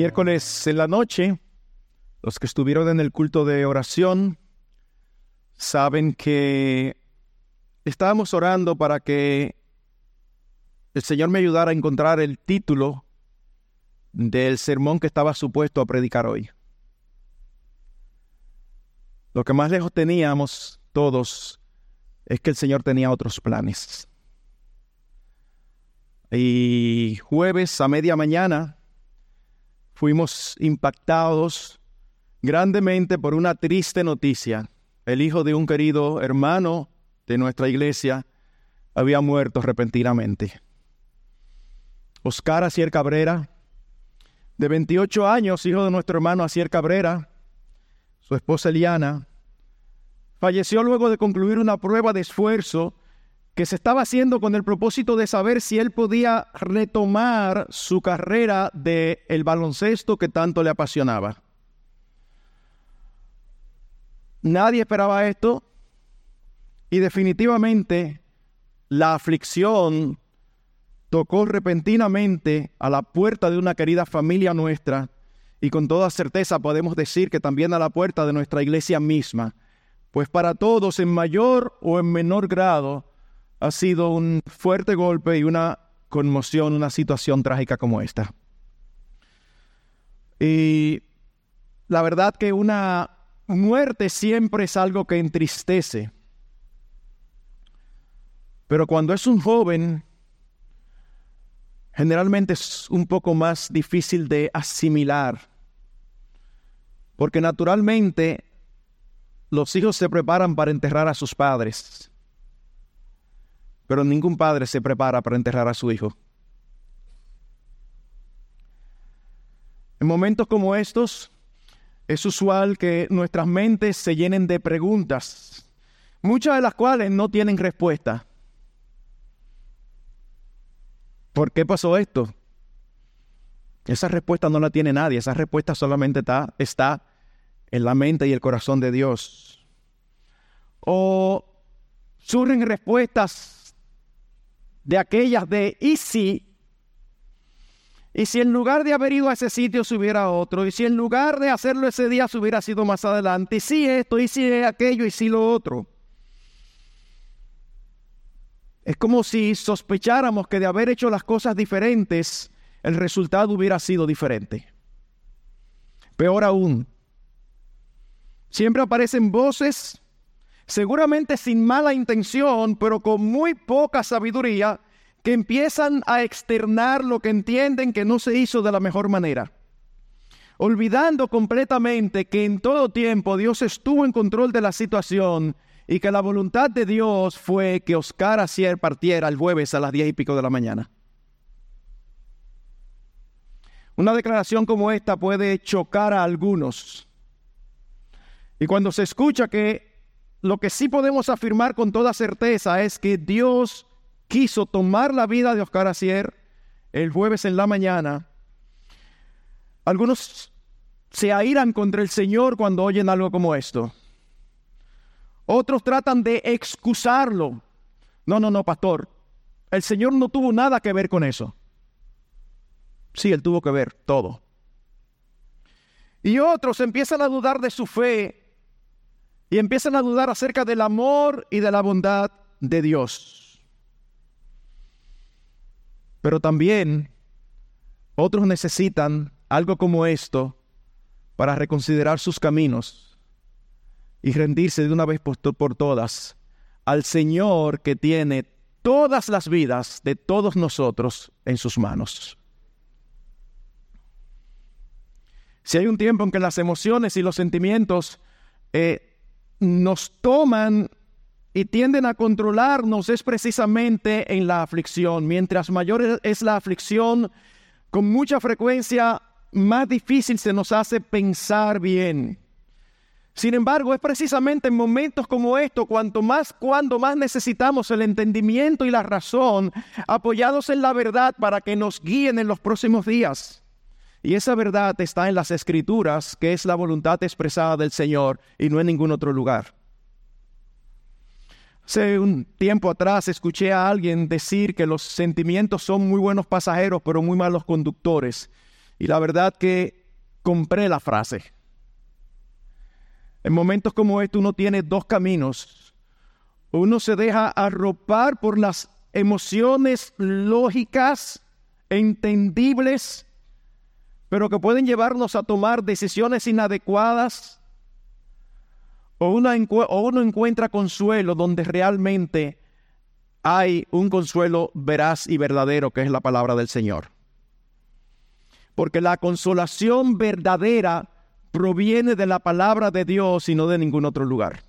Miércoles en la noche, los que estuvieron en el culto de oración saben que estábamos orando para que el Señor me ayudara a encontrar el título del sermón que estaba supuesto a predicar hoy. Lo que más lejos teníamos todos es que el Señor tenía otros planes. Y jueves a media mañana fuimos impactados grandemente por una triste noticia. El hijo de un querido hermano de nuestra iglesia había muerto repentinamente. Oscar Acier Cabrera, de 28 años, hijo de nuestro hermano Acier Cabrera, su esposa Eliana, falleció luego de concluir una prueba de esfuerzo que se estaba haciendo con el propósito de saber si él podía retomar su carrera de el baloncesto que tanto le apasionaba. Nadie esperaba esto y definitivamente la aflicción tocó repentinamente a la puerta de una querida familia nuestra y con toda certeza podemos decir que también a la puerta de nuestra iglesia misma, pues para todos en mayor o en menor grado ha sido un fuerte golpe y una conmoción, una situación trágica como esta. Y la verdad que una muerte siempre es algo que entristece. Pero cuando es un joven, generalmente es un poco más difícil de asimilar. Porque naturalmente los hijos se preparan para enterrar a sus padres pero ningún padre se prepara para enterrar a su hijo. En momentos como estos, es usual que nuestras mentes se llenen de preguntas, muchas de las cuales no tienen respuesta. ¿Por qué pasó esto? Esa respuesta no la tiene nadie, esa respuesta solamente está, está en la mente y el corazón de Dios. O surgen respuestas de aquellas de ¿y si? Y si en lugar de haber ido a ese sitio se hubiera otro, y si en lugar de hacerlo ese día se hubiera sido más adelante, y si esto, y si aquello, y si lo otro. Es como si sospecháramos que de haber hecho las cosas diferentes, el resultado hubiera sido diferente. Peor aún, siempre aparecen voces seguramente sin mala intención, pero con muy poca sabiduría, que empiezan a externar lo que entienden que no se hizo de la mejor manera. Olvidando completamente que en todo tiempo Dios estuvo en control de la situación y que la voluntad de Dios fue que Oscar Acier partiera el jueves a las diez y pico de la mañana. Una declaración como esta puede chocar a algunos. Y cuando se escucha que lo que sí podemos afirmar con toda certeza es que Dios quiso tomar la vida de Oscar Acier el jueves en la mañana. Algunos se airan contra el Señor cuando oyen algo como esto. Otros tratan de excusarlo. No, no, no, pastor. El Señor no tuvo nada que ver con eso. Sí, Él tuvo que ver todo. Y otros empiezan a dudar de su fe y empiezan a dudar acerca del amor y de la bondad de Dios. Pero también otros necesitan algo como esto para reconsiderar sus caminos y rendirse de una vez por, todas al Señor que tiene todas las vidas de todos nosotros en sus manos. Si hay un tiempo en que las emociones y los sentimientos eh, nos toman y tienden a controlarnos es precisamente en la aflicción. Mientras mayor es la aflicción, con mucha frecuencia más difícil se nos hace pensar bien. Sin embargo, es precisamente en momentos como estos, cuanto más, cuando más necesitamos el entendimiento y la razón, apoyados en la verdad para que nos guíen en los próximos días. Y esa verdad está en las escrituras, que es la voluntad expresada del Señor y no en ningún otro lugar. Hace un tiempo atrás escuché a alguien decir que los sentimientos son muy buenos pasajeros, pero muy malos conductores. Y la verdad que compré la frase. En momentos como este uno tiene dos caminos. Uno se deja arropar por las emociones lógicas, entendibles, pero que pueden llevarnos a tomar decisiones inadecuadas. O uno, encuentra consuelo donde realmente hay un consuelo veraz y verdadero, que es la palabra del Señor. Porque la consolación verdadera proviene de la palabra de Dios y no de ningún otro lugar.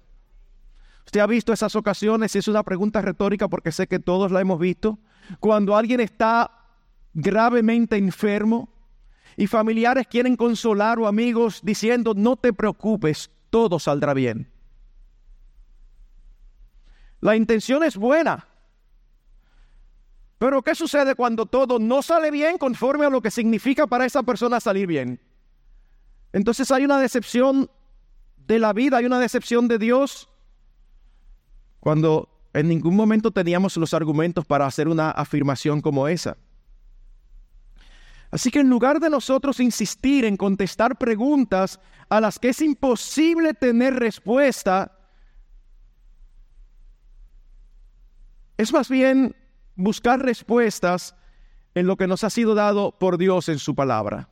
¿Usted ha visto esas ocasiones? Y es una pregunta retórica porque sé que todos la hemos visto. Cuando alguien está gravemente enfermo y familiares quieren consolar o amigos diciendo, no te preocupes, todo saldrá bien. La intención es buena. Pero ¿qué sucede cuando todo no sale bien conforme a lo que significa para esa persona salir bien? Entonces hay una decepción de la vida, hay una decepción de Dios, cuando en ningún momento teníamos los argumentos para hacer una afirmación como esa. Así que en lugar de nosotros insistir en contestar preguntas a las que es imposible tener respuesta, es más bien buscar respuestas en lo que nos ha sido dado por Dios en su palabra.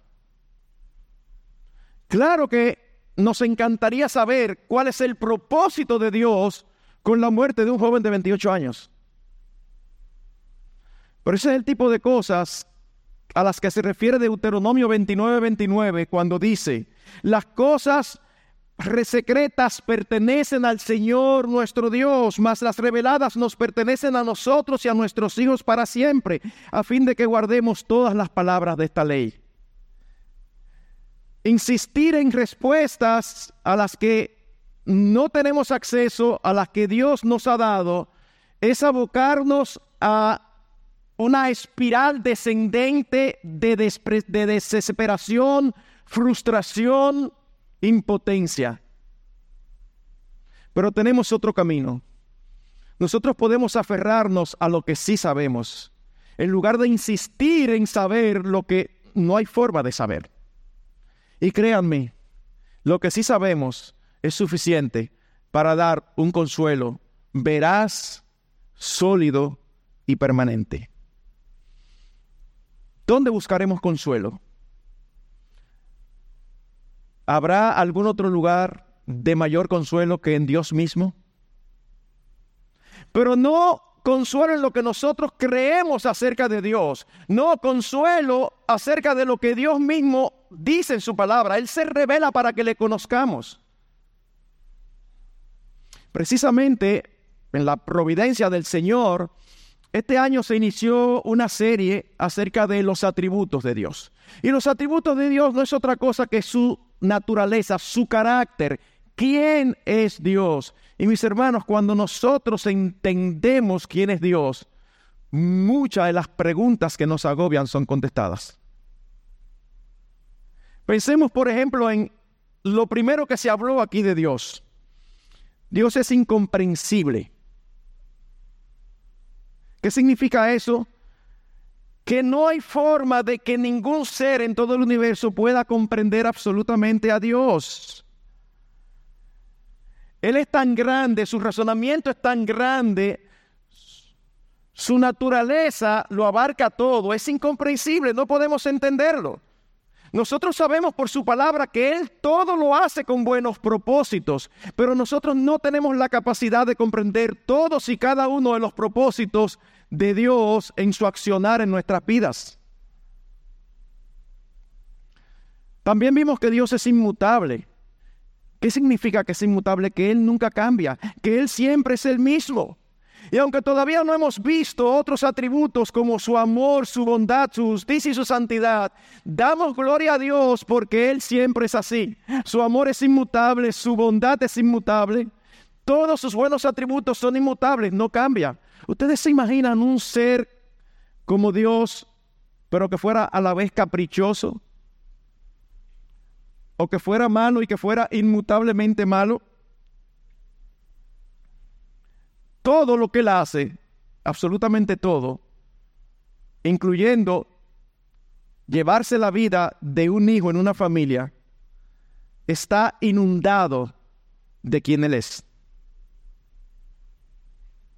Claro que nos encantaría saber cuál es el propósito de Dios con la muerte de un joven de 28 años. Pero ese es el tipo de cosas a las que se refiere Deuteronomio 29-29 cuando dice, las cosas secretas pertenecen al Señor nuestro Dios, mas las reveladas nos pertenecen a nosotros y a nuestros hijos para siempre, a fin de que guardemos todas las palabras de esta ley. Insistir en respuestas a las que no tenemos acceso, a las que Dios nos ha dado, es abocarnos a una espiral descendente de, de desesperación, frustración, impotencia. Pero tenemos otro camino. Nosotros podemos aferrarnos a lo que sí sabemos, en lugar de insistir en saber lo que no hay forma de saber. Y créanme, lo que sí sabemos es suficiente para dar un consuelo veraz, sólido y permanente. ¿Dónde buscaremos consuelo? ¿Habrá algún otro lugar de mayor consuelo que en Dios mismo? Pero no consuelo en lo que nosotros creemos acerca de Dios, no consuelo acerca de lo que Dios mismo dice en su palabra. Él se revela para que le conozcamos. Precisamente en la providencia del Señor, este año se inició una serie acerca de los atributos de Dios. Y los atributos de Dios no es otra cosa que su naturaleza, su carácter, quién es Dios. Y mis hermanos, cuando nosotros entendemos quién es Dios, muchas de las preguntas que nos agobian son contestadas. Pensemos, por ejemplo, en lo primero que se habló aquí de Dios. Dios es incomprensible. ¿Qué significa eso? Que no hay forma de que ningún ser en todo el universo pueda comprender absolutamente a Dios. Él es tan grande, su razonamiento es tan grande, su naturaleza lo abarca todo, es incomprensible, no podemos entenderlo. Nosotros sabemos por su palabra que Él todo lo hace con buenos propósitos, pero nosotros no tenemos la capacidad de comprender todos y cada uno de los propósitos de Dios en su accionar en nuestras vidas. También vimos que Dios es inmutable. ¿Qué significa que es inmutable? Que Él nunca cambia, que Él siempre es el mismo. Y aunque todavía no hemos visto otros atributos como su amor, su bondad, su justicia y su santidad, damos gloria a Dios porque Él siempre es así. Su amor es inmutable, su bondad es inmutable. Todos sus buenos atributos son inmutables, no cambia. Ustedes se imaginan un ser como Dios, pero que fuera a la vez caprichoso, o que fuera malo y que fuera inmutablemente malo. Todo lo que él hace, absolutamente todo, incluyendo llevarse la vida de un hijo en una familia, está inundado de quien Él es.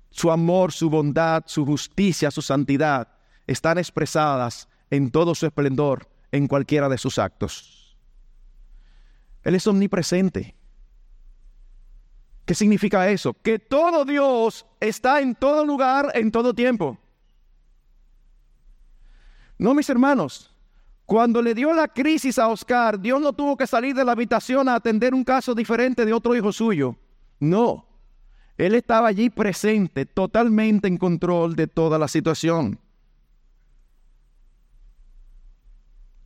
Su amor, su bondad, su justicia, su santidad están expresadas en todo su esplendor en cualquiera de sus actos. Él es omnipresente. ¿Qué significa eso? Que todo Dios está en todo lugar, en todo tiempo. No, mis hermanos, cuando le dio la crisis a Oscar, Dios no tuvo que salir de la habitación a atender un caso diferente de otro hijo suyo. No, Él estaba allí presente, totalmente en control de toda la situación.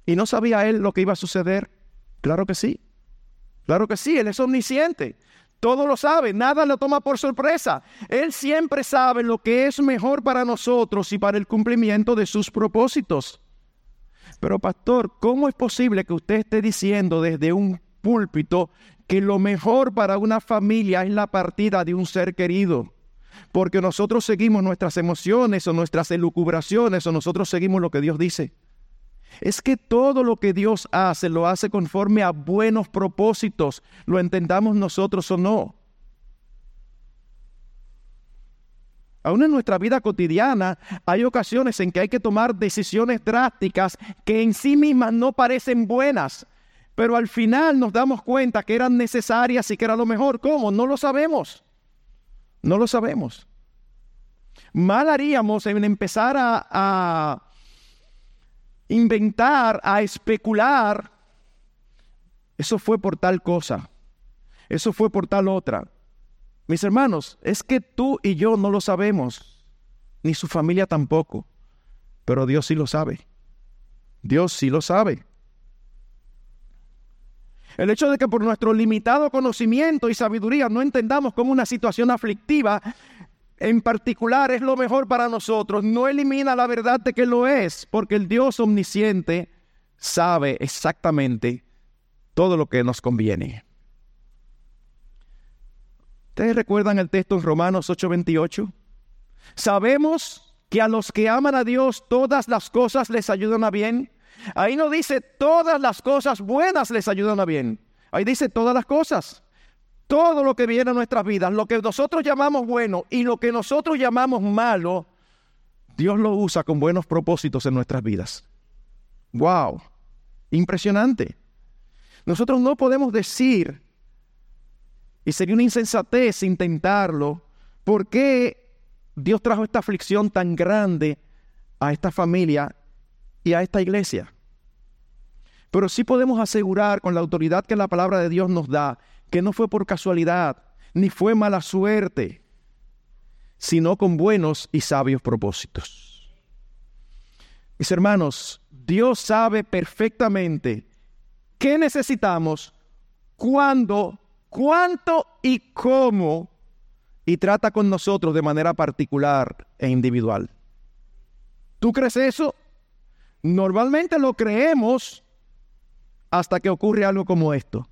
¿Y no sabía Él lo que iba a suceder? Claro que sí. Claro que sí, Él es omnisciente. Todo lo sabe, nada lo toma por sorpresa. Él siempre sabe lo que es mejor para nosotros y para el cumplimiento de sus propósitos. Pero pastor, ¿cómo es posible que usted esté diciendo desde un púlpito que lo mejor para una familia es la partida de un ser querido? Porque nosotros seguimos nuestras emociones o nuestras elucubraciones o nosotros seguimos lo que Dios dice. Es que todo lo que Dios hace lo hace conforme a buenos propósitos, lo entendamos nosotros o no. Aún en nuestra vida cotidiana hay ocasiones en que hay que tomar decisiones drásticas que en sí mismas no parecen buenas, pero al final nos damos cuenta que eran necesarias y que era lo mejor. ¿Cómo? No lo sabemos. No lo sabemos. Mal haríamos en empezar a, a inventar, a especular. Eso fue por tal cosa. Eso fue por tal otra. Mis hermanos, es que tú y yo no lo sabemos, ni su familia tampoco, pero Dios sí lo sabe. Dios sí lo sabe. El hecho de que por nuestro limitado conocimiento y sabiduría no entendamos cómo una situación aflictiva en particular es lo mejor para nosotros, no elimina la verdad de que lo es, porque el Dios omnisciente sabe exactamente todo lo que nos conviene. ¿Ustedes recuerdan el texto en Romanos 8:28? Sabemos que a los que aman a Dios todas las cosas les ayudan a bien. Ahí no dice todas las cosas buenas les ayudan a bien. Ahí dice todas las cosas. Todo lo que viene a nuestras vidas, lo que nosotros llamamos bueno y lo que nosotros llamamos malo, Dios lo usa con buenos propósitos en nuestras vidas. ¡Wow! Impresionante. Nosotros no podemos decir, y sería una insensatez intentarlo, ¿por qué Dios trajo esta aflicción tan grande a esta familia y a esta iglesia? Pero sí podemos asegurar con la autoridad que la palabra de Dios nos da que no fue por casualidad, ni fue mala suerte, sino con buenos y sabios propósitos. Mis hermanos, Dios sabe perfectamente qué necesitamos, cuándo, cuánto y cómo, y trata con nosotros de manera particular e individual. ¿Tú crees eso? Normalmente lo creemos hasta que ocurre algo como esto.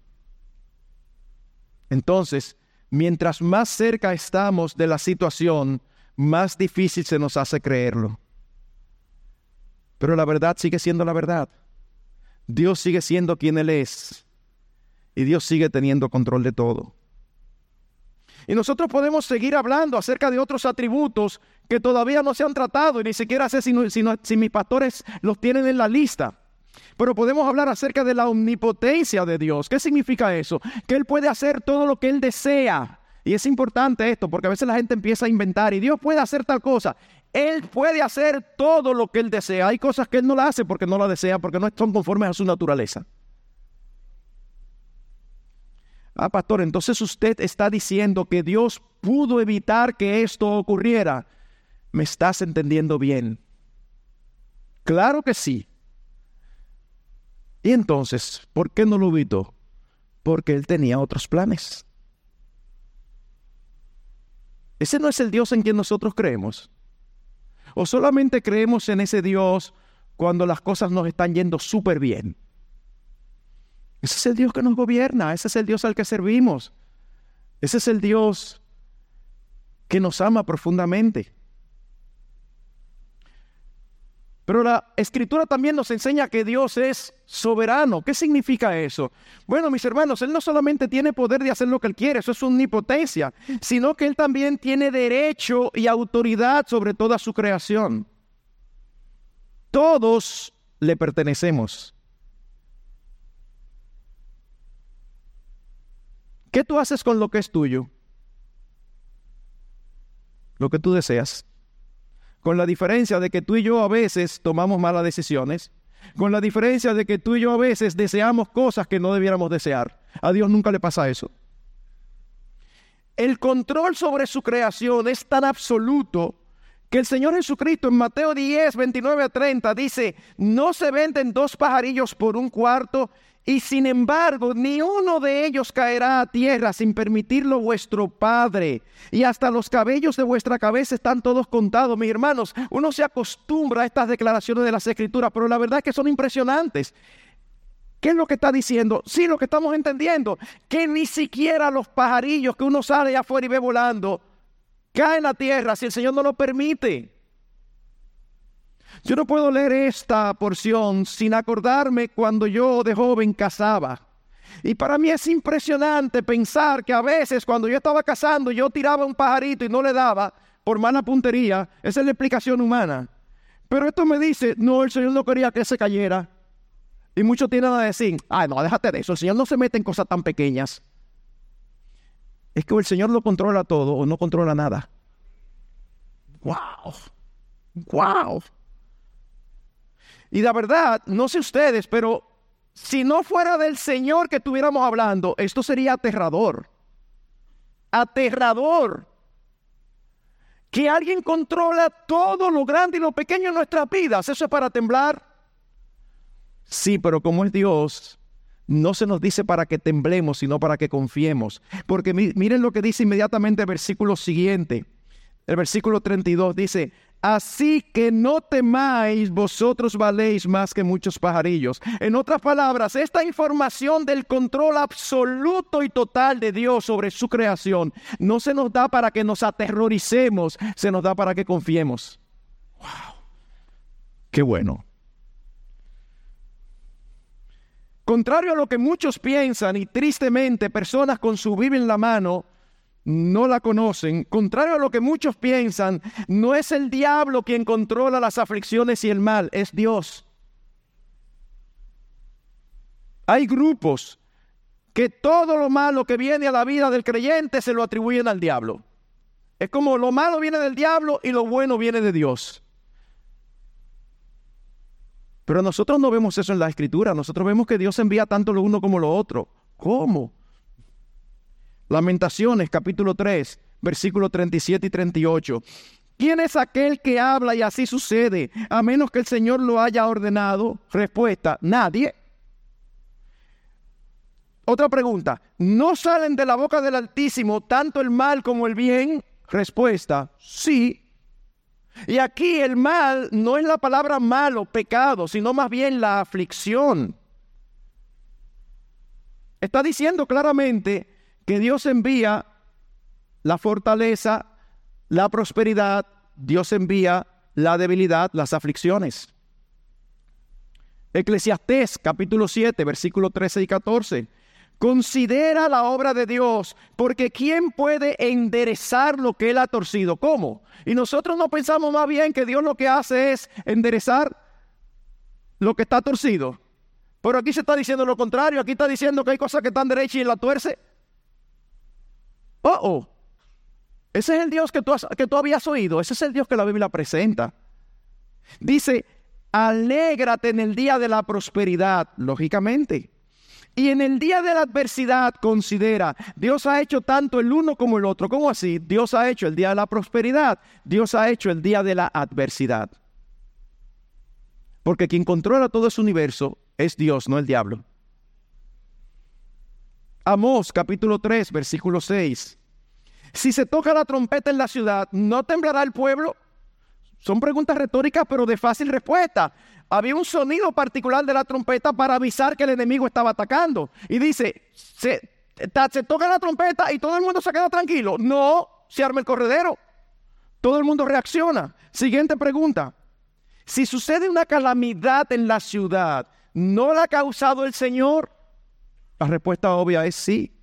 Entonces, mientras más cerca estamos de la situación, más difícil se nos hace creerlo. Pero la verdad sigue siendo la verdad. Dios sigue siendo quien Él es. Y Dios sigue teniendo control de todo. Y nosotros podemos seguir hablando acerca de otros atributos que todavía no se han tratado y ni siquiera sé si, si mis pastores los tienen en la lista. Pero podemos hablar acerca de la omnipotencia de Dios. ¿Qué significa eso? Que Él puede hacer todo lo que Él desea. Y es importante esto, porque a veces la gente empieza a inventar y Dios puede hacer tal cosa. Él puede hacer todo lo que Él desea. Hay cosas que Él no la hace porque no la desea, porque no son conformes a su naturaleza. Ah, pastor, entonces usted está diciendo que Dios pudo evitar que esto ocurriera. ¿Me estás entendiendo bien? Claro que sí. Y entonces, ¿por qué no lo evitó? Porque él tenía otros planes. Ese no es el Dios en quien nosotros creemos. O solamente creemos en ese Dios cuando las cosas nos están yendo súper bien. Ese es el Dios que nos gobierna, ese es el Dios al que servimos. Ese es el Dios que nos ama profundamente. Pero la escritura también nos enseña que Dios es soberano. ¿Qué significa eso? Bueno, mis hermanos, Él no solamente tiene poder de hacer lo que Él quiere, eso es omnipotencia, sino que Él también tiene derecho y autoridad sobre toda su creación. Todos le pertenecemos. ¿Qué tú haces con lo que es tuyo? Lo que tú deseas con la diferencia de que tú y yo a veces tomamos malas decisiones, con la diferencia de que tú y yo a veces deseamos cosas que no debiéramos desear. A Dios nunca le pasa eso. El control sobre su creación es tan absoluto que el Señor Jesucristo en Mateo 10, 29 a 30 dice, no se venden dos pajarillos por un cuarto y sin embargo, ni uno de ellos caerá a tierra sin permitirlo vuestro Padre. Y hasta los cabellos de vuestra cabeza están todos contados, mis hermanos. Uno se acostumbra a estas declaraciones de las Escrituras, pero la verdad es que son impresionantes. ¿Qué es lo que está diciendo? Sí, lo que estamos entendiendo, que ni siquiera los pajarillos que uno sale afuera y ve volando caen a tierra si el Señor no lo permite. Yo no puedo leer esta porción sin acordarme cuando yo de joven cazaba. Y para mí es impresionante pensar que a veces cuando yo estaba cazando yo tiraba un pajarito y no le daba por mala puntería. Esa es la explicación humana. Pero esto me dice, no, el Señor no quería que se cayera. Y muchos tienen a decir, ay, no, déjate de eso, el Señor no se mete en cosas tan pequeñas. Es que el Señor lo controla todo o no controla nada. ¡Wow! ¡Wow! Y la verdad, no sé ustedes, pero si no fuera del Señor que estuviéramos hablando, esto sería aterrador. Aterrador. Que alguien controla todo lo grande y lo pequeño en nuestras vidas. ¿Eso es para temblar? Sí, pero como es Dios, no se nos dice para que temblemos, sino para que confiemos. Porque miren lo que dice inmediatamente el versículo siguiente. El versículo 32 dice, Así que no temáis, vosotros valéis más que muchos pajarillos. En otras palabras, esta información del control absoluto y total de Dios sobre su creación no se nos da para que nos aterroricemos, se nos da para que confiemos. ¡Wow! ¡Qué bueno! Contrario a lo que muchos piensan y tristemente personas con su Biblia en la mano no la conocen, contrario a lo que muchos piensan, no es el diablo quien controla las aflicciones y el mal, es Dios. Hay grupos que todo lo malo que viene a la vida del creyente se lo atribuyen al diablo. Es como lo malo viene del diablo y lo bueno viene de Dios. Pero nosotros no vemos eso en la escritura, nosotros vemos que Dios envía tanto lo uno como lo otro. ¿Cómo? Lamentaciones capítulo 3, versículos 37 y 38. ¿Quién es aquel que habla y así sucede, a menos que el Señor lo haya ordenado? Respuesta, nadie. Otra pregunta, ¿no salen de la boca del Altísimo tanto el mal como el bien? Respuesta, sí. Y aquí el mal no es la palabra malo, pecado, sino más bien la aflicción. Está diciendo claramente que Dios envía la fortaleza, la prosperidad, Dios envía la debilidad, las aflicciones. Eclesiastés capítulo 7, versículos 13 y 14. Considera la obra de Dios, porque ¿quién puede enderezar lo que Él ha torcido? ¿Cómo? Y nosotros no pensamos más bien que Dios lo que hace es enderezar lo que está torcido. Pero aquí se está diciendo lo contrario, aquí está diciendo que hay cosas que están derechas y la tuerce. Oh, oh. Ese es el Dios que tú, que tú habías oído. Ese es el Dios que la Biblia presenta. Dice, alégrate en el día de la prosperidad, lógicamente. Y en el día de la adversidad, considera, Dios ha hecho tanto el uno como el otro. ¿Cómo así? Dios ha hecho el día de la prosperidad, Dios ha hecho el día de la adversidad. Porque quien controla todo ese universo es Dios, no el diablo. Amós capítulo 3, versículo 6. Si se toca la trompeta en la ciudad, ¿no temblará el pueblo? Son preguntas retóricas, pero de fácil respuesta. Había un sonido particular de la trompeta para avisar que el enemigo estaba atacando. Y dice, se, se toca la trompeta y todo el mundo se queda tranquilo. No, se arma el corredero. Todo el mundo reacciona. Siguiente pregunta. Si sucede una calamidad en la ciudad, ¿no la ha causado el Señor? La respuesta obvia es sí.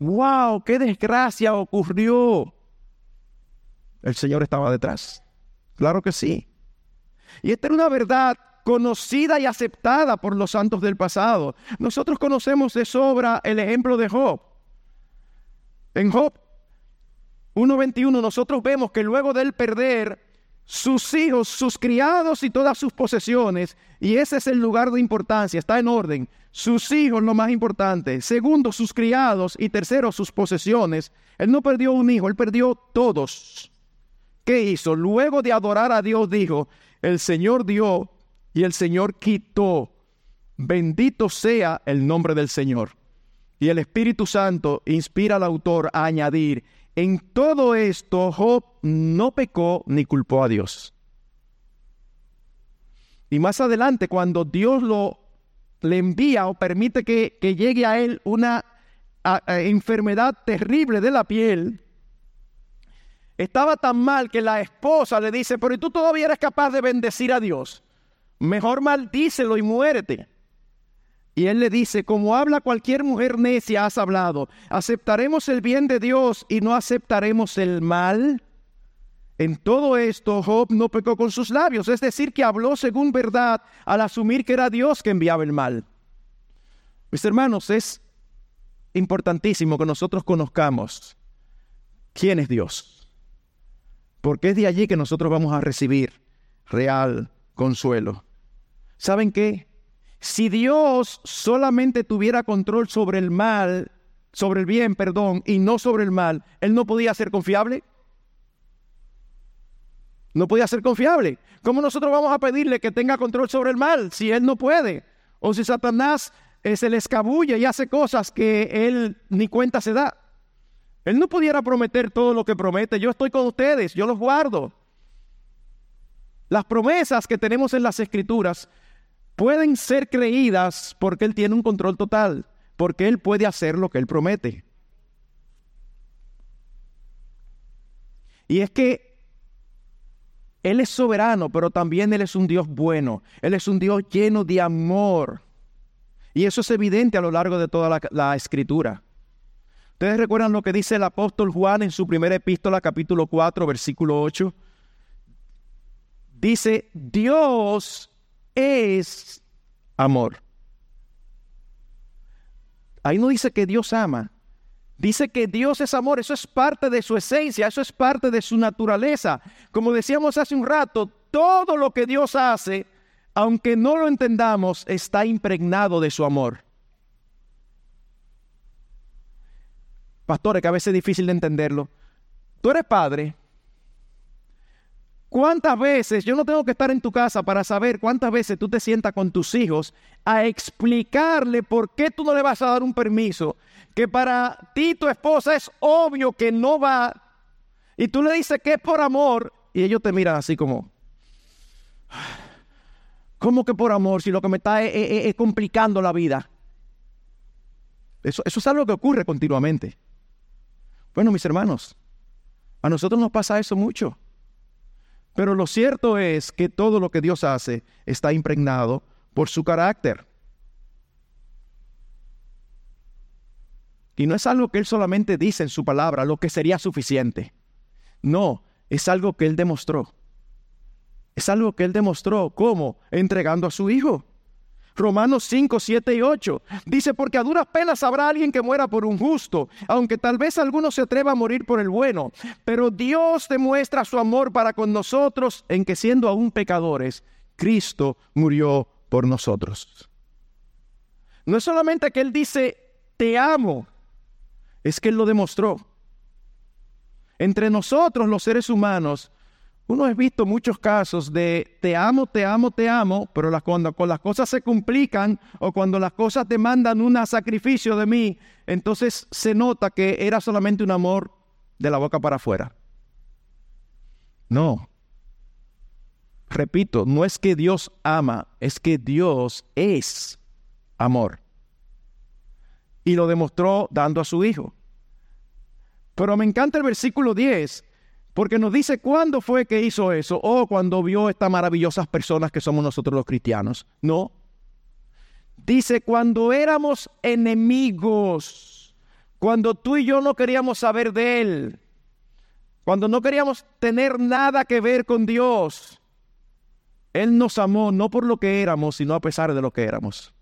¡Wow! ¡Qué desgracia ocurrió! El Señor estaba detrás. Claro que sí. Y esta era una verdad conocida y aceptada por los santos del pasado. Nosotros conocemos de sobra el ejemplo de Job. En Job 1.21 nosotros vemos que luego de él perder sus hijos, sus criados y todas sus posesiones, y ese es el lugar de importancia, está en orden, sus hijos lo más importante, segundo sus criados y tercero sus posesiones, él no perdió un hijo, él perdió todos. ¿Qué hizo? Luego de adorar a Dios dijo, el Señor dio y el Señor quitó. Bendito sea el nombre del Señor. Y el Espíritu Santo inspira al autor a añadir, en todo esto Job no pecó ni culpó a Dios. Y más adelante, cuando Dios lo le envía o permite que, llegue a él una enfermedad terrible de la piel, estaba tan mal que la esposa le dice, pero tú todavía eres capaz de bendecir a Dios. Mejor maldícelo y muérete. Y él le dice, como habla cualquier mujer necia, has hablado, ¿aceptaremos el bien de Dios y no aceptaremos el mal? En todo esto, Job no pecó con sus labios, es decir, que habló según verdad al asumir que era Dios que enviaba el mal. Mis hermanos, es importantísimo que nosotros conozcamos quién es Dios, porque es de allí que nosotros vamos a recibir real consuelo. ¿Saben qué? Si Dios solamente tuviera control sobre el mal, sobre el bien, perdón, y no sobre el mal, ¿Él no podía ser confiable? No podía ser confiable. ¿Cómo nosotros vamos a pedirle que tenga control sobre el mal si Él no puede? O si Satanás eh, se le escabulle y hace cosas que Él ni cuenta se da. Él no pudiera prometer todo lo que promete. Yo estoy con ustedes, yo los guardo. Las promesas que tenemos en las escrituras pueden ser creídas porque Él tiene un control total, porque Él puede hacer lo que Él promete. Y es que Él es soberano, pero también Él es un Dios bueno, Él es un Dios lleno de amor. Y eso es evidente a lo largo de toda la, escritura. Ustedes recuerdan lo que dice el apóstol Juan en su primera epístola, capítulo 4, versículo 8. Dice, Dios es amor. Ahí no dice que Dios ama, dice que Dios es amor, eso es parte de su esencia, eso es parte de su naturaleza. Como decíamos hace un rato, todo lo que Dios hace, aunque no lo entendamos, está impregnado de su amor. Pastores, que a veces es difícil de entenderlo. Tú eres padre ¿Cuántas veces, yo no tengo que estar en tu casa para saber cuántas veces tú te sientas con tus hijos a explicarle por qué tú no le vas a dar un permiso? Que para ti tu esposa es obvio que no va y tú le dices que es por amor y ellos te miran así como, ¿cómo que por amor si lo que me está es, complicando la vida? Eso, eso es algo que ocurre continuamente. Bueno, mis hermanos, a nosotros nos pasa eso mucho. Pero lo cierto es que todo lo que Dios hace está impregnado por su carácter. Y no es algo que Él solamente dice en su palabra, lo que sería suficiente. No, es algo que Él demostró. Es algo que Él demostró. ¿Cómo? Entregando a su Hijo. Romanos 5, 7 y 8. Dice, porque a duras penas habrá alguien que muera por un justo, aunque tal vez alguno se atreva a morir por el bueno. Pero Dios demuestra su amor para con nosotros en que siendo aún pecadores, Cristo murió por nosotros. No es solamente que Él dice, te amo, es que Él lo demostró. Entre nosotros los seres humanos uno ha visto muchos casos de te amo, te amo, te amo, pero cuando, las cosas se complican o cuando las cosas demandan un sacrificio de mí, entonces se nota que era solamente un amor de la boca para afuera. No. Repito, no es que Dios ama, es que Dios es amor. Y lo demostró dando a su Hijo. Pero me encanta el versículo 10 Porque nos dice cuándo fue que hizo eso o cuando vio estas maravillosas personas que somos nosotros los cristianos. No. Dice cuando éramos enemigos, cuando tú y yo no queríamos saber de Él, cuando no queríamos tener nada que ver con Dios. Él nos amó no por lo que éramos, sino a pesar de lo que éramos.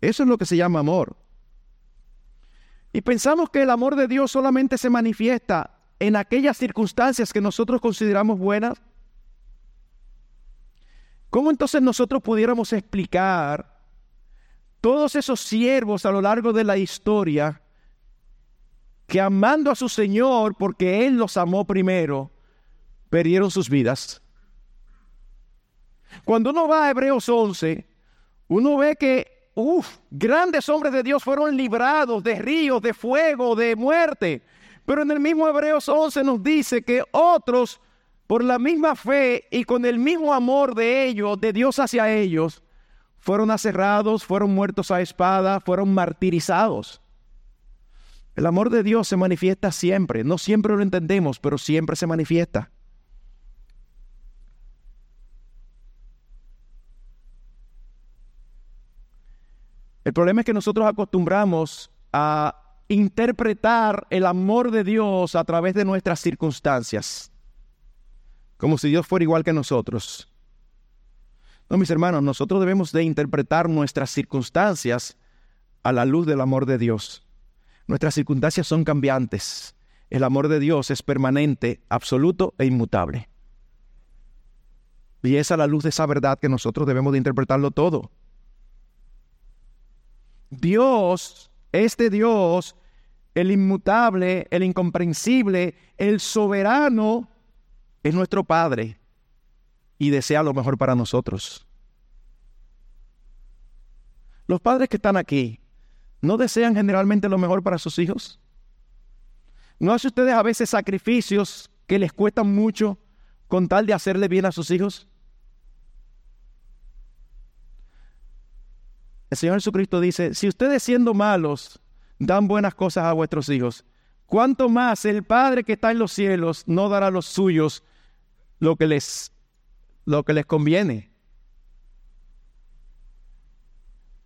Eso es lo que se llama amor. Y pensamos que el amor de Dios solamente se manifiesta en aquellas circunstancias que nosotros consideramos buenas? ¿Cómo entonces nosotros pudiéramos explicar todos esos siervos a lo largo de la historia que amando a su Señor porque Él los amó primero, perdieron sus vidas? Cuando uno va a Hebreos 11, uno ve que, uff, grandes hombres de Dios fueron librados de ríos, de fuego, de muerte. Pero en el mismo Hebreos 11 nos dice que otros, por la misma fe y con el mismo amor de ellos, de Dios hacia ellos, fueron aserrados, fueron muertos a espada, fueron martirizados. El amor de Dios se manifiesta siempre, no siempre lo entendemos, pero siempre se manifiesta. El problema es que nosotros acostumbramos a interpretar el amor de Dios a través de nuestras circunstancias, como si Dios fuera igual que nosotros. No, mis hermanos, nosotros debemos de interpretar nuestras circunstancias a la luz del amor de Dios. Nuestras circunstancias son cambiantes. El amor de Dios es permanente, absoluto e inmutable. Y es a la luz de esa verdad que nosotros debemos de interpretarlo todo. Dios este Dios, el inmutable, el incomprensible, el soberano, es nuestro Padre y desea lo mejor para nosotros. Los padres que están aquí, ¿no desean generalmente lo mejor para sus hijos? ¿No hacen ustedes a veces sacrificios que les cuestan mucho con tal de hacerle bien a sus hijos? El Señor Jesucristo dice, si ustedes siendo malos dan buenas cosas a vuestros hijos, ¿cuánto más el Padre que está en los cielos no dará a los suyos lo que les, lo que les conviene?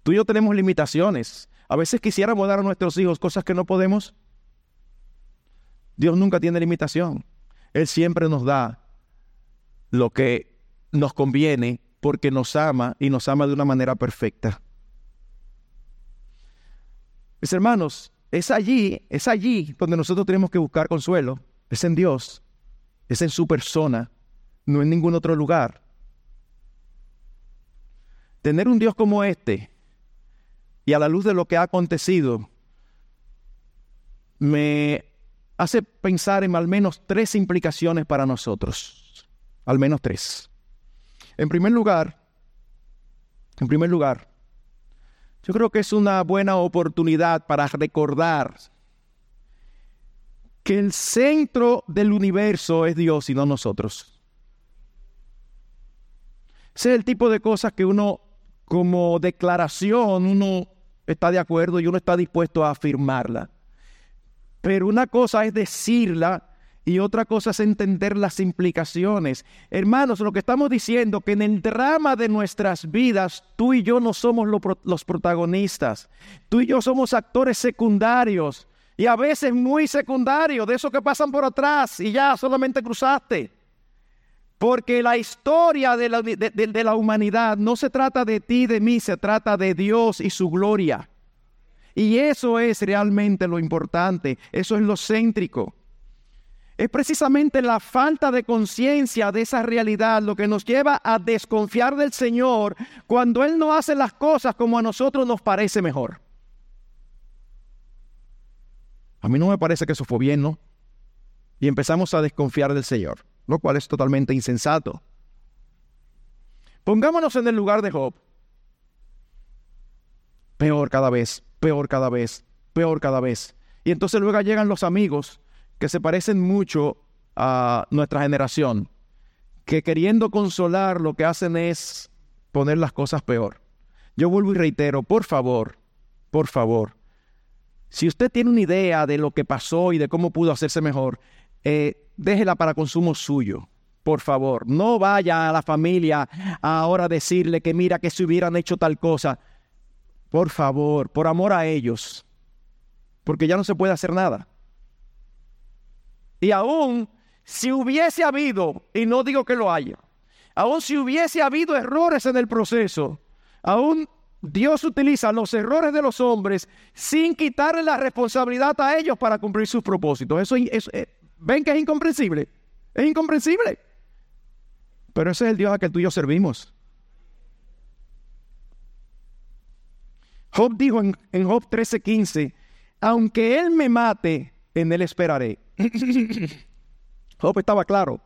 Tú y yo tenemos limitaciones. A veces quisiéramos dar a nuestros hijos cosas que no podemos. Dios nunca tiene limitación. Él siempre nos da lo que nos conviene porque nos ama y nos ama de una manera perfecta. Mis hermanos, es allí, es allí donde nosotros tenemos que buscar consuelo. Es en Dios, es en su persona, no en ningún otro lugar. Tener un Dios como este y a la luz de lo que ha acontecido, me hace pensar en al menos tres implicaciones para nosotros. Al menos tres. En primer lugar, en primer lugar, yo creo que es una buena oportunidad para recordar que el centro del universo es Dios y no nosotros. Ese es el tipo de cosas que uno, como declaración, uno está de acuerdo y uno está dispuesto a afirmarla. Pero una cosa es decirla y otra cosa es entender las implicaciones. Hermanos, lo que estamos diciendo, que en el drama de nuestras vidas, tú y yo no somos los protagonistas. Tú y yo somos actores secundarios. Y a veces muy secundarios, de esos que pasan por atrás y ya solamente cruzaste. Porque la historia de la, de la humanidad no se trata de ti, de mí, se trata de Dios y su gloria. Y eso es realmente lo importante, eso es lo céntrico. Es precisamente la falta de conciencia de esa realidad lo que nos lleva a desconfiar del Señor cuando Él no hace las cosas como a nosotros nos parece mejor. A mí no me parece que eso fue bien, ¿no? Y empezamos a desconfiar del Señor, lo cual es totalmente insensato. Pongámonos en el lugar de Job. Peor cada vez, peor cada vez, peor cada vez. Y entonces luego llegan los amigos que se parecen mucho a nuestra generación, que queriendo consolar lo que hacen es poner las cosas peor. Yo vuelvo y reitero, por favor, por favor, si usted tiene una idea de lo que pasó y de cómo pudo hacerse mejor, eh, déjela para consumo suyo. Por favor, no vaya a la familia ahora a decirle que mira que si hubieran hecho tal cosa. Por favor, por amor a ellos, porque ya no se puede hacer nada. Y aún si hubiese habido, y no digo que lo haya, aún si hubiese habido errores en el proceso, aún Dios utiliza los errores de los hombres sin quitarle la responsabilidad a ellos para cumplir sus propósitos. Eso, eh, ven que es incomprensible. Es incomprensible. Pero ese es el Dios a que tú y yo servimos. Job dijo en, en Job 13:15, aunque Él me mate, en Él esperaré. Job estaba claro.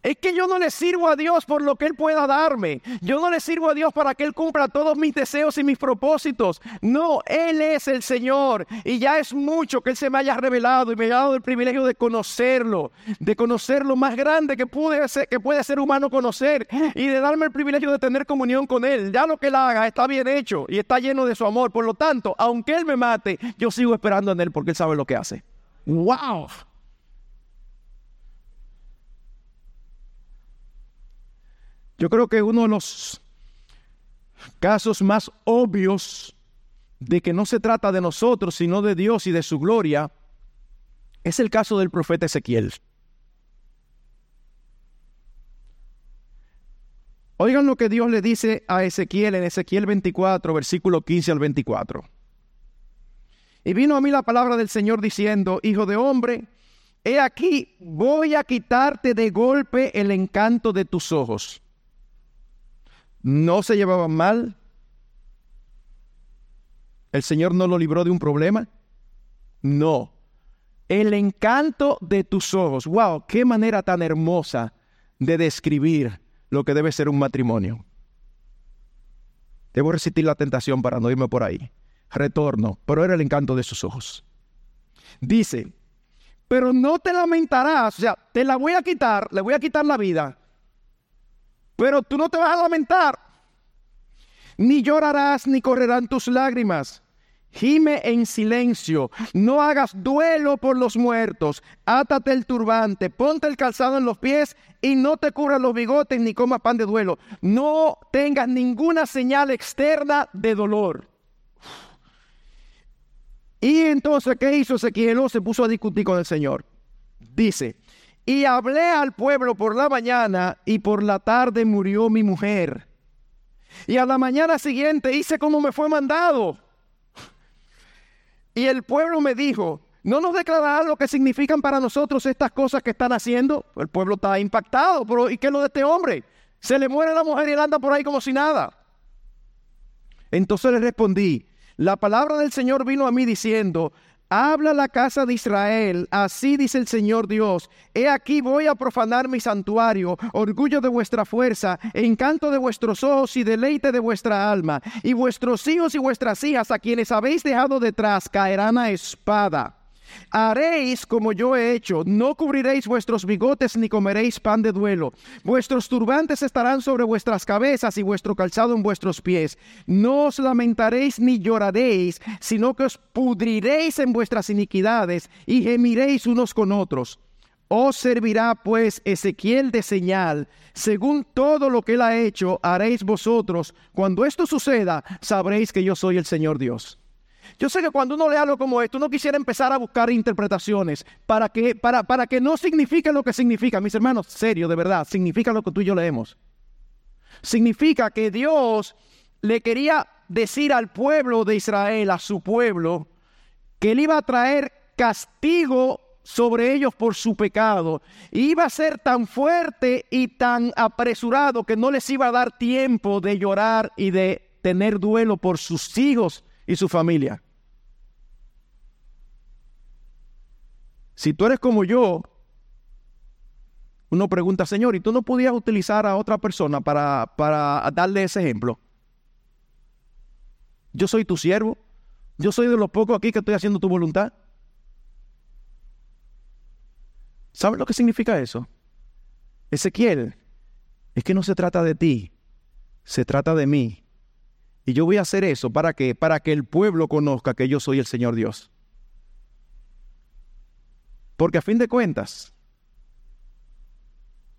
Es que yo no le sirvo a Dios por lo que Él pueda darme. Yo no le sirvo a Dios para que Él cumpla todos mis deseos y mis propósitos. No, Él es el Señor. Y ya es mucho que Él se me haya revelado y me haya dado el privilegio de conocerlo. De conocer lo más grande que, puede ser, que puede ser humano conocer. Y de darme el privilegio de tener comunión con Él. Ya lo que Él haga está bien hecho y está lleno de su amor. Por lo tanto, aunque Él me mate, yo sigo esperando en Él porque Él sabe lo que hace. ¡Wow! Yo creo que uno de los casos más obvios de que no se trata de nosotros, sino de Dios y de su gloria, es el caso del profeta Ezequiel. Oigan lo que Dios le dice a Ezequiel en Ezequiel 24, versículo 15 al 24. Y vino a mí la palabra del Señor diciendo, Hijo de hombre, he aquí, voy a quitarte de golpe el encanto de tus ojos no se llevaban mal, el Señor no lo libró de un problema. No. El encanto de tus ojos. Wow, qué manera tan hermosa de describir lo que debe ser un matrimonio. Debo resistir la tentación para no irme por ahí. Retorno, pero era el encanto de sus ojos. Dice, pero no te lamentarás, o sea, te la voy a quitar, le voy a quitar la vida, pero tú no te vas a lamentar, ni llorarás ni correrán tus lágrimas. Gime en silencio, no hagas duelo por los muertos, átate el turbante, ponte el calzado en los pies y no te cubras los bigotes ni comas pan de duelo. No tengas ninguna señal externa de dolor. Y entonces, ¿qué hizo Ezequiel? Se puso a discutir con el Señor. Dice, y hablé al pueblo por la mañana y por la tarde murió mi mujer. Y a la mañana siguiente hice como me fue mandado. Y el pueblo me dijo, ¿no nos declarará lo que significan para nosotros estas cosas que están haciendo? El pueblo está impactado, ¿y qué es lo de este hombre? Se le muere la mujer y él anda por ahí como si nada. Entonces le respondí, la palabra del Señor vino a mí diciendo, Habla la casa de Israel, así dice el Señor Dios. He aquí voy a profanar mi santuario, orgullo de vuestra fuerza, encanto de vuestros ojos y deleite de vuestra alma. Y vuestros hijos y vuestras hijas, a quienes habéis dejado detrás, caerán a espada. Haréis como yo he hecho, no cubriréis vuestros bigotes ni comeréis pan de duelo. Vuestros turbantes estarán sobre vuestras cabezas y vuestro calzado en vuestros pies. No os lamentaréis ni lloraréis, sino que os pudriréis en vuestras iniquidades y gemiréis unos con otros. Os servirá pues Ezequiel de señal. Según todo lo que él ha hecho, haréis vosotros. Cuando esto suceda, sabréis que yo soy el Señor Dios. Yo sé que cuando uno lee algo como esto, uno quisiera empezar a buscar interpretaciones para que, para, para que no signifique lo que significa. Mis hermanos, serio, de verdad, significa lo que tú y yo leemos. Significa que Dios le quería decir al pueblo de Israel, a su pueblo, que él iba a traer castigo sobre ellos por su pecado. Iba a ser tan fuerte y tan apresurado que no les iba a dar tiempo de llorar y de tener duelo por sus hijos y su familia. Si tú eres como yo, uno pregunta, Señor, ¿y tú no podías utilizar a otra persona para, para darle ese ejemplo? Yo soy tu siervo. Yo soy de los pocos aquí que estoy haciendo tu voluntad. ¿Sabes lo que significa eso? Ezequiel, es que no se trata de ti, se trata de mí. Y yo voy a hacer eso para que para que el pueblo conozca que yo soy el Señor Dios. Porque a fin de cuentas,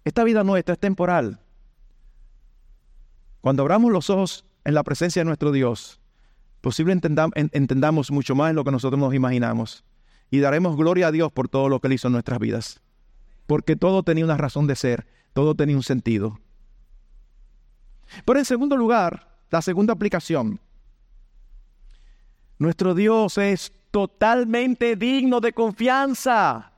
esta vida nuestra es temporal. Cuando abramos los ojos en la presencia de nuestro Dios, posible entendamos mucho más en lo que nosotros nos imaginamos y daremos gloria a Dios por todo lo que Él hizo en nuestras vidas. Porque todo tenía una razón de ser, todo tenía un sentido. Pero en segundo lugar, la segunda aplicación. Nuestro Dios es totalmente digno de confianza.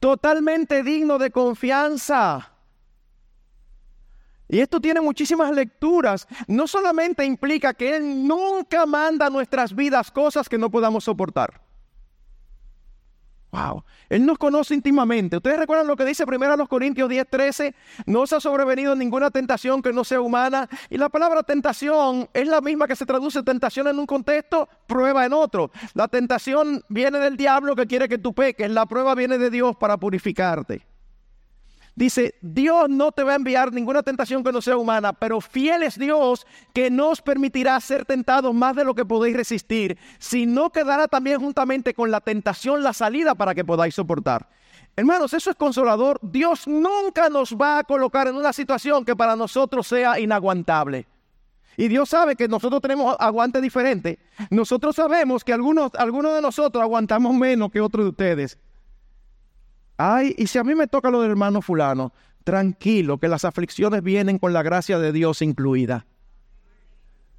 Totalmente digno de confianza. Y esto tiene muchísimas lecturas. No solamente implica que Él nunca manda a nuestras vidas cosas que no podamos soportar. Wow. Él nos conoce íntimamente. Ustedes recuerdan lo que dice primero a los Corintios 10, 13. No se ha sobrevenido ninguna tentación que no sea humana. Y la palabra tentación es la misma que se traduce tentación en un contexto, prueba en otro. La tentación viene del diablo que quiere que tú peques. La prueba viene de Dios para purificarte. Dice, Dios no te va a enviar ninguna tentación que no sea humana, pero fiel es Dios que nos permitirá ser tentados más de lo que podéis resistir, sino que dará también juntamente con la tentación la salida para que podáis soportar. Hermanos, eso es consolador. Dios nunca nos va a colocar en una situación que para nosotros sea inaguantable. Y Dios sabe que nosotros tenemos aguante diferente. Nosotros sabemos que algunos, algunos de nosotros aguantamos menos que otros de ustedes. Ay, y si a mí me toca lo del hermano fulano, tranquilo, que las aflicciones vienen con la gracia de Dios incluida.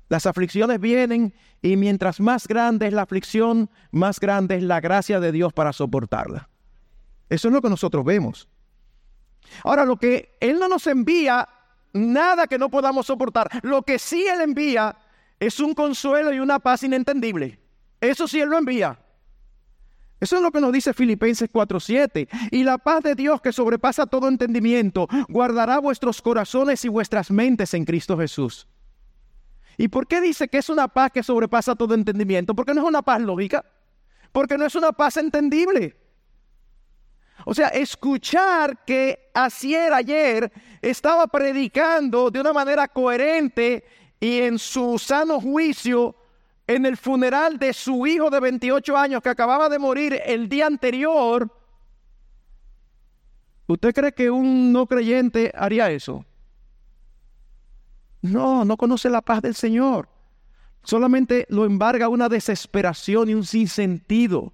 Las aflicciones vienen y mientras más grande es la aflicción, más grande es la gracia de Dios para soportarla. Eso es lo que nosotros vemos. Ahora, lo que Él no nos envía, nada que no podamos soportar. Lo que sí Él envía es un consuelo y una paz inentendible. Eso sí Él lo envía. Eso es lo que nos dice Filipenses 4:7. Y la paz de Dios que sobrepasa todo entendimiento, guardará vuestros corazones y vuestras mentes en Cristo Jesús. ¿Y por qué dice que es una paz que sobrepasa todo entendimiento? Porque no es una paz lógica, porque no es una paz entendible. O sea, escuchar que Asier ayer estaba predicando de una manera coherente y en su sano juicio en el funeral de su hijo de 28 años que acababa de morir el día anterior, ¿usted cree que un no creyente haría eso? No, no conoce la paz del Señor. Solamente lo embarga una desesperación y un sinsentido.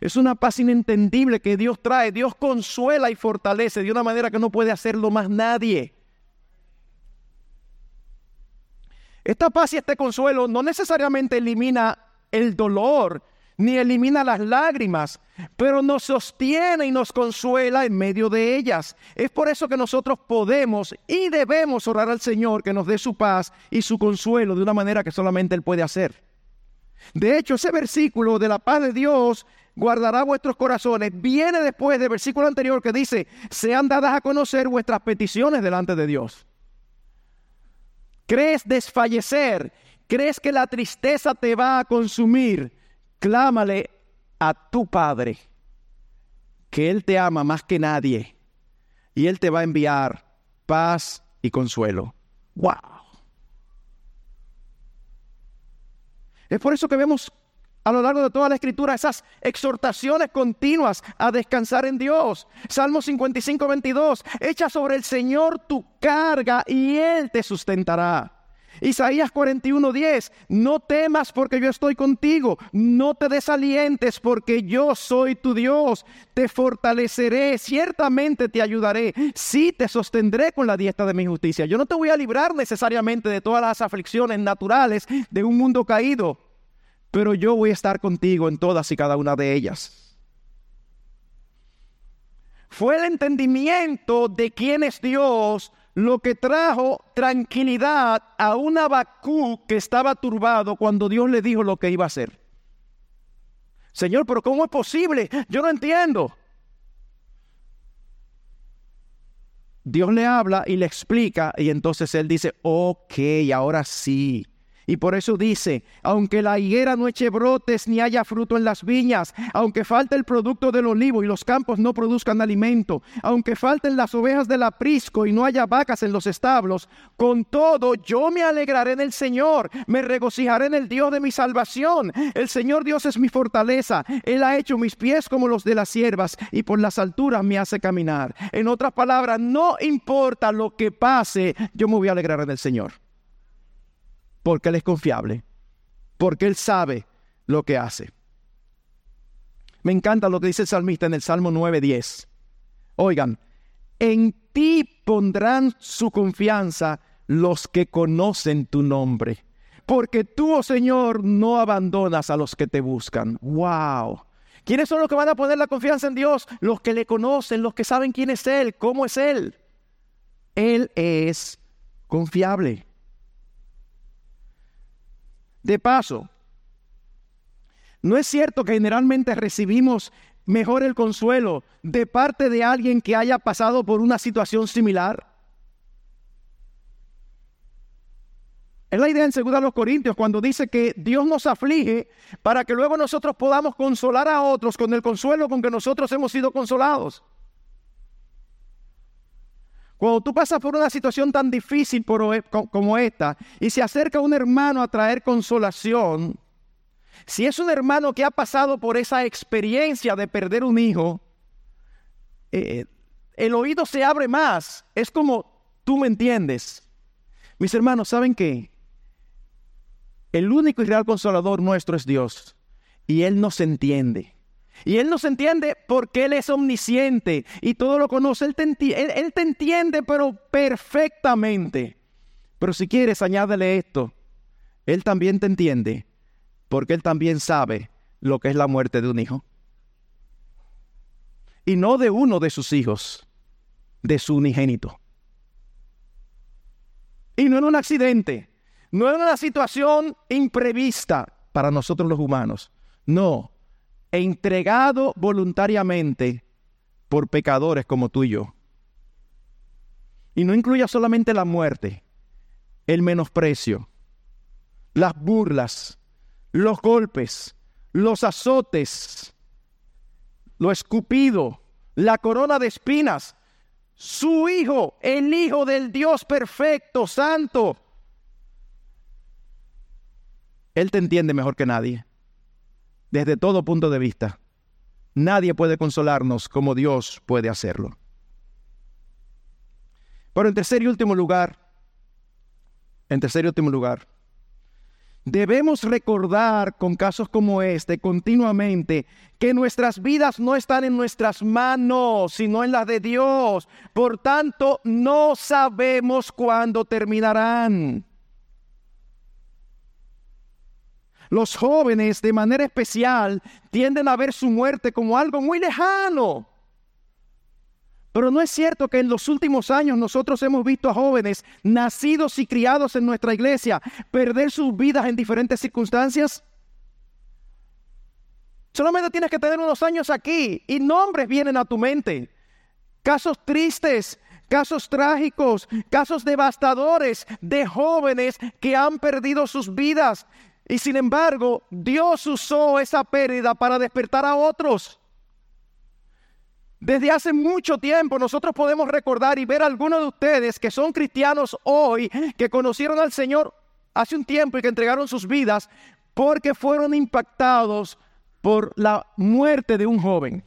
Es una paz inentendible que Dios trae. Dios consuela y fortalece de una manera que no puede hacerlo más nadie. Esta paz y este consuelo no necesariamente elimina el dolor, ni elimina las lágrimas, pero nos sostiene y nos consuela en medio de ellas. Es por eso que nosotros podemos y debemos orar al Señor que nos dé su paz y su consuelo de una manera que solamente Él puede hacer. De hecho, ese versículo de la paz de Dios guardará vuestros corazones viene después del versículo anterior que dice, sean dadas a conocer vuestras peticiones delante de Dios crees desfallecer, crees que la tristeza te va a consumir, clámale a tu Padre, que Él te ama más que nadie, y Él te va a enviar paz y consuelo. ¡Wow! Es por eso que vemos a lo largo de toda la escritura esas exhortaciones continuas a descansar en Dios. Salmo 55, 22, echa sobre el Señor tu carga y Él te sustentará. Isaías 41, 10, no temas porque yo estoy contigo, no te desalientes porque yo soy tu Dios, te fortaleceré, ciertamente te ayudaré, sí te sostendré con la diestra de mi justicia. Yo no te voy a librar necesariamente de todas las aflicciones naturales de un mundo caído, pero yo voy a estar contigo en todas y cada una de ellas. Fue el entendimiento de quién es Dios lo que trajo tranquilidad a un Abacú que estaba turbado cuando Dios le dijo lo que iba a hacer. Señor, pero ¿cómo es posible? Yo no entiendo. Dios le habla y le explica y entonces él dice, ok, ahora sí, Y por eso dice, aunque la higuera no eche brotes ni haya fruto en las viñas, aunque falte el producto del olivo y los campos no produzcan alimento, aunque falten las ovejas del aprisco y no haya vacas en los establos, con todo yo me alegraré en el Señor, me regocijaré en el Dios de mi salvación. El Señor Dios es mi fortaleza, Él ha hecho mis pies como los de las siervas y por las alturas me hace caminar. En otras palabras, no importa lo que pase, yo me voy a alegrar en el Señor porque Él es confiable, porque Él sabe lo que hace. Me encanta lo que dice el salmista en el Salmo 9:10. Oigan, en ti pondrán su confianza los que conocen tu nombre, porque tú, oh Señor, no abandonas a los que te buscan. ¡Wow! ¿Quiénes son los que van a poner la confianza en Dios? Los que le conocen, los que saben quién es Él, cómo es Él. Él es confiable. De paso, ¿no es cierto que generalmente recibimos mejor el consuelo de parte de alguien que haya pasado por una situación similar? Es la idea en 2 los Corintios cuando dice que Dios nos aflige para que luego nosotros podamos consolar a otros con el consuelo con que nosotros hemos sido consolados. Cuando tú pasas por una situación tan difícil e, como esta y se acerca un hermano a traer consolación, si es un hermano que ha pasado por esa experiencia de perder un hijo, eh, el oído se abre más. Es como, tú me entiendes. Mis hermanos, ¿saben qué? El único y real consolador nuestro es Dios. Y Él nos entiende. Y Él nos entiende porque Él es omnisciente y todo lo conoce. Él te, entiende, pero perfectamente. Pero si quieres, añádele esto. Él también te entiende porque Él también sabe lo que es la muerte de un hijo. Y no de uno de sus hijos, de su unigénito. Y no en un accidente, no en una situación imprevista para nosotros los humanos. No, entregado voluntariamente por pecadores como tú y yo. Y no incluya solamente la muerte, el menosprecio, las burlas, los golpes, los azotes, lo escupido, la corona de espinas, su Hijo, el Hijo del Dios perfecto, santo. Él te entiende mejor que nadie desde todo punto de vista. Nadie puede consolarnos como Dios puede hacerlo. Pero en tercer y último lugar, en tercer y último lugar, debemos recordar con casos como este continuamente que nuestras vidas no están en nuestras manos, sino en las de Dios. Por tanto, no sabemos cuándo terminarán. Los jóvenes de manera especial tienden a ver su muerte como algo muy lejano. Pero no es cierto que en los últimos años nosotros hemos visto a jóvenes nacidos y criados en nuestra iglesia perder sus vidas en diferentes circunstancias. Solamente tienes que tener unos años aquí y nombres vienen a tu mente. Casos tristes, casos trágicos, casos devastadores de jóvenes que han perdido sus vidas y sin embargo, Dios usó esa pérdida para despertar a otros. Desde hace mucho tiempo nosotros podemos recordar y ver a algunos de ustedes que son cristianos hoy, que conocieron al Señor hace un tiempo y que entregaron sus vidas porque fueron impactados por la muerte de un joven.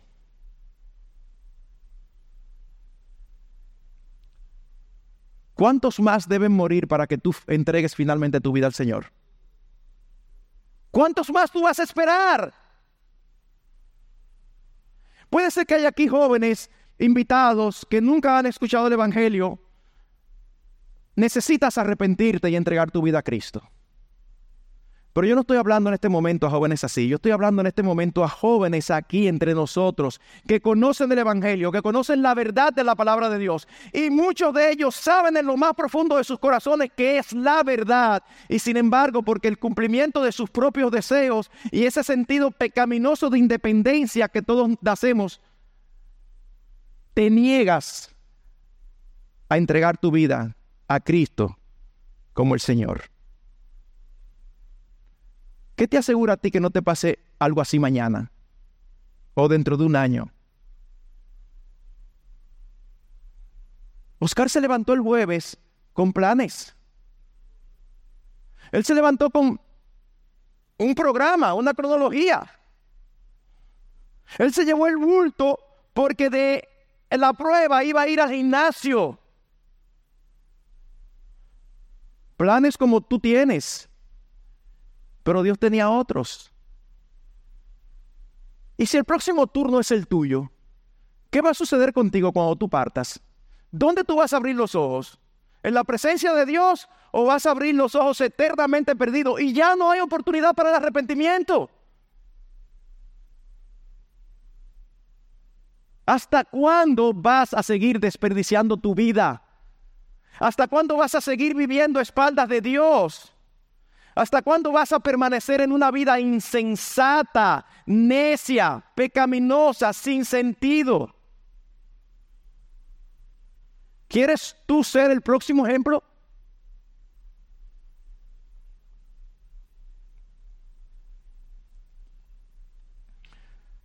¿Cuántos más deben morir para que tú entregues finalmente tu vida al Señor? ¿Cuántos más tú vas a esperar? Puede ser que haya aquí jóvenes invitados que nunca han escuchado el Evangelio. Necesitas arrepentirte y entregar tu vida a Cristo. Pero yo no estoy hablando en este momento a jóvenes así, yo estoy hablando en este momento a jóvenes aquí entre nosotros que conocen el Evangelio, que conocen la verdad de la palabra de Dios. Y muchos de ellos saben en lo más profundo de sus corazones que es la verdad. Y sin embargo, porque el cumplimiento de sus propios deseos y ese sentido pecaminoso de independencia que todos hacemos, te niegas a entregar tu vida a Cristo como el Señor. ¿Qué te asegura a ti que no te pase algo así mañana o dentro de un año? Oscar se levantó el jueves con planes. Él se levantó con un programa, una cronología. Él se llevó el bulto porque de la prueba iba a ir al gimnasio. Planes como tú tienes, pero Dios tenía otros. Y si el próximo turno es el tuyo, ¿qué va a suceder contigo cuando tú partas? ¿Dónde tú vas a abrir los ojos? ¿En la presencia de Dios o vas a abrir los ojos eternamente perdidos y ya no hay oportunidad para el arrepentimiento? ¿Hasta cuándo vas a seguir desperdiciando tu vida? ¿Hasta cuándo vas a seguir viviendo a espaldas de Dios? ¿Hasta cuándo vas a permanecer en una vida insensata, necia, pecaminosa, sin sentido? ¿Quieres tú ser el próximo ejemplo?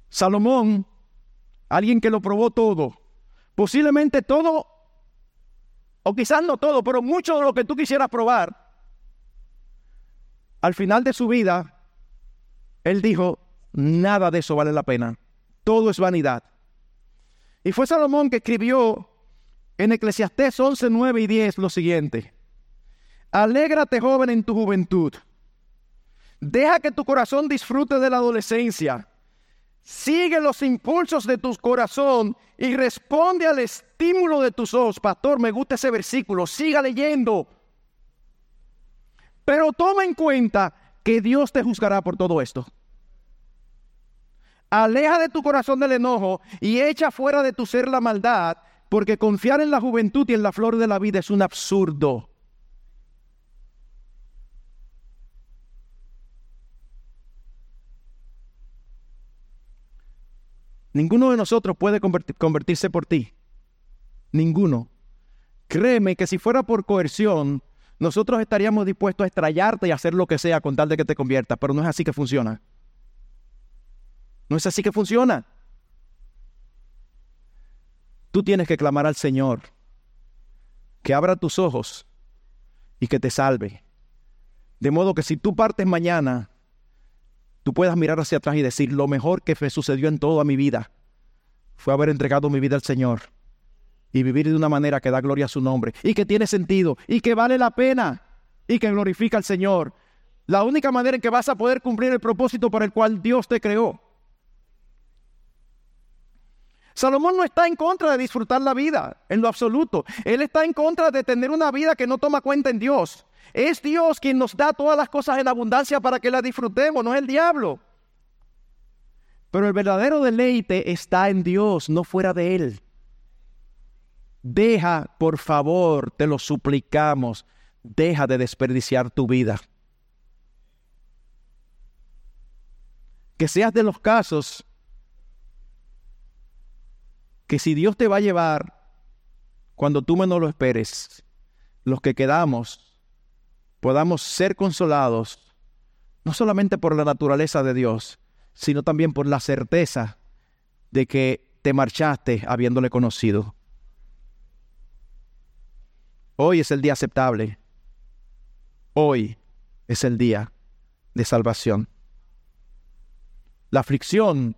Salomón alguien que lo probó todo, posiblemente todo, o quizás no todo, pero mucho de lo que tú quisieras probar, al final de su vida, él dijo, nada de eso vale la pena, todo es vanidad. Y fue Salomón que escribió en Eclesiastés 11, 9 y 10 lo siguiente, alégrate joven en tu juventud, deja que tu corazón disfrute de la adolescencia Sigue los impulsos de tu corazón y responde al estímulo de tus ojos. Pastor, me gusta ese versículo. Siga leyendo. Pero toma en cuenta que Dios te juzgará por todo esto. Aleja de tu corazón del enojo y echa fuera de tu ser la maldad, porque confiar en la juventud y en la flor de la vida es un absurdo. Ninguno de nosotros puede convertirse por ti. Ninguno. Créeme que si fuera por coerción, nosotros estaríamos dispuestos a estrellarte y hacer lo que sea con tal de que te conviertas, pero no es así que funciona. No es así que funciona. Tú tienes que clamar al Señor que abra tus ojos y que te salve. De modo que si tú partes mañana tú puedas mirar hacia atrás y decir, lo mejor que me sucedió en toda mi vida fue haber entregado mi vida al Señor y vivir de una manera que da gloria a su nombre y que tiene sentido y que vale la pena y que glorifica al Señor. La única manera en que vas a poder cumplir el propósito por el cual Dios te creó. Salomón no está en contra de disfrutar la vida en lo absoluto. Él está en contra de tener una vida que no toma cuenta en Dios. Es Dios quien nos da todas las cosas en abundancia para que las disfrutemos, no es el diablo. Pero el verdadero deleite está en Dios, no fuera de Él. Deja, por favor, te lo suplicamos, deja de desperdiciar tu vida. Que seas de los casos que si Dios te va a llevar cuando tú menos lo esperes, los que quedamos podamos ser consolados, no solamente por la naturaleza de Dios, sino también por la certeza de que te marchaste habiéndole conocido. Hoy es el día aceptable. Hoy es el día de salvación. La aflicción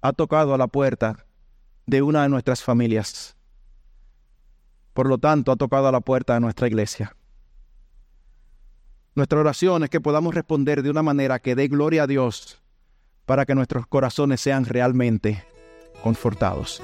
ha tocado a la puerta de una de nuestras familias. Por lo tanto, ha tocado a la puerta de nuestra iglesia. Nuestra oración es que podamos responder de una manera que dé gloria a Dios para que nuestros corazones sean realmente confortados.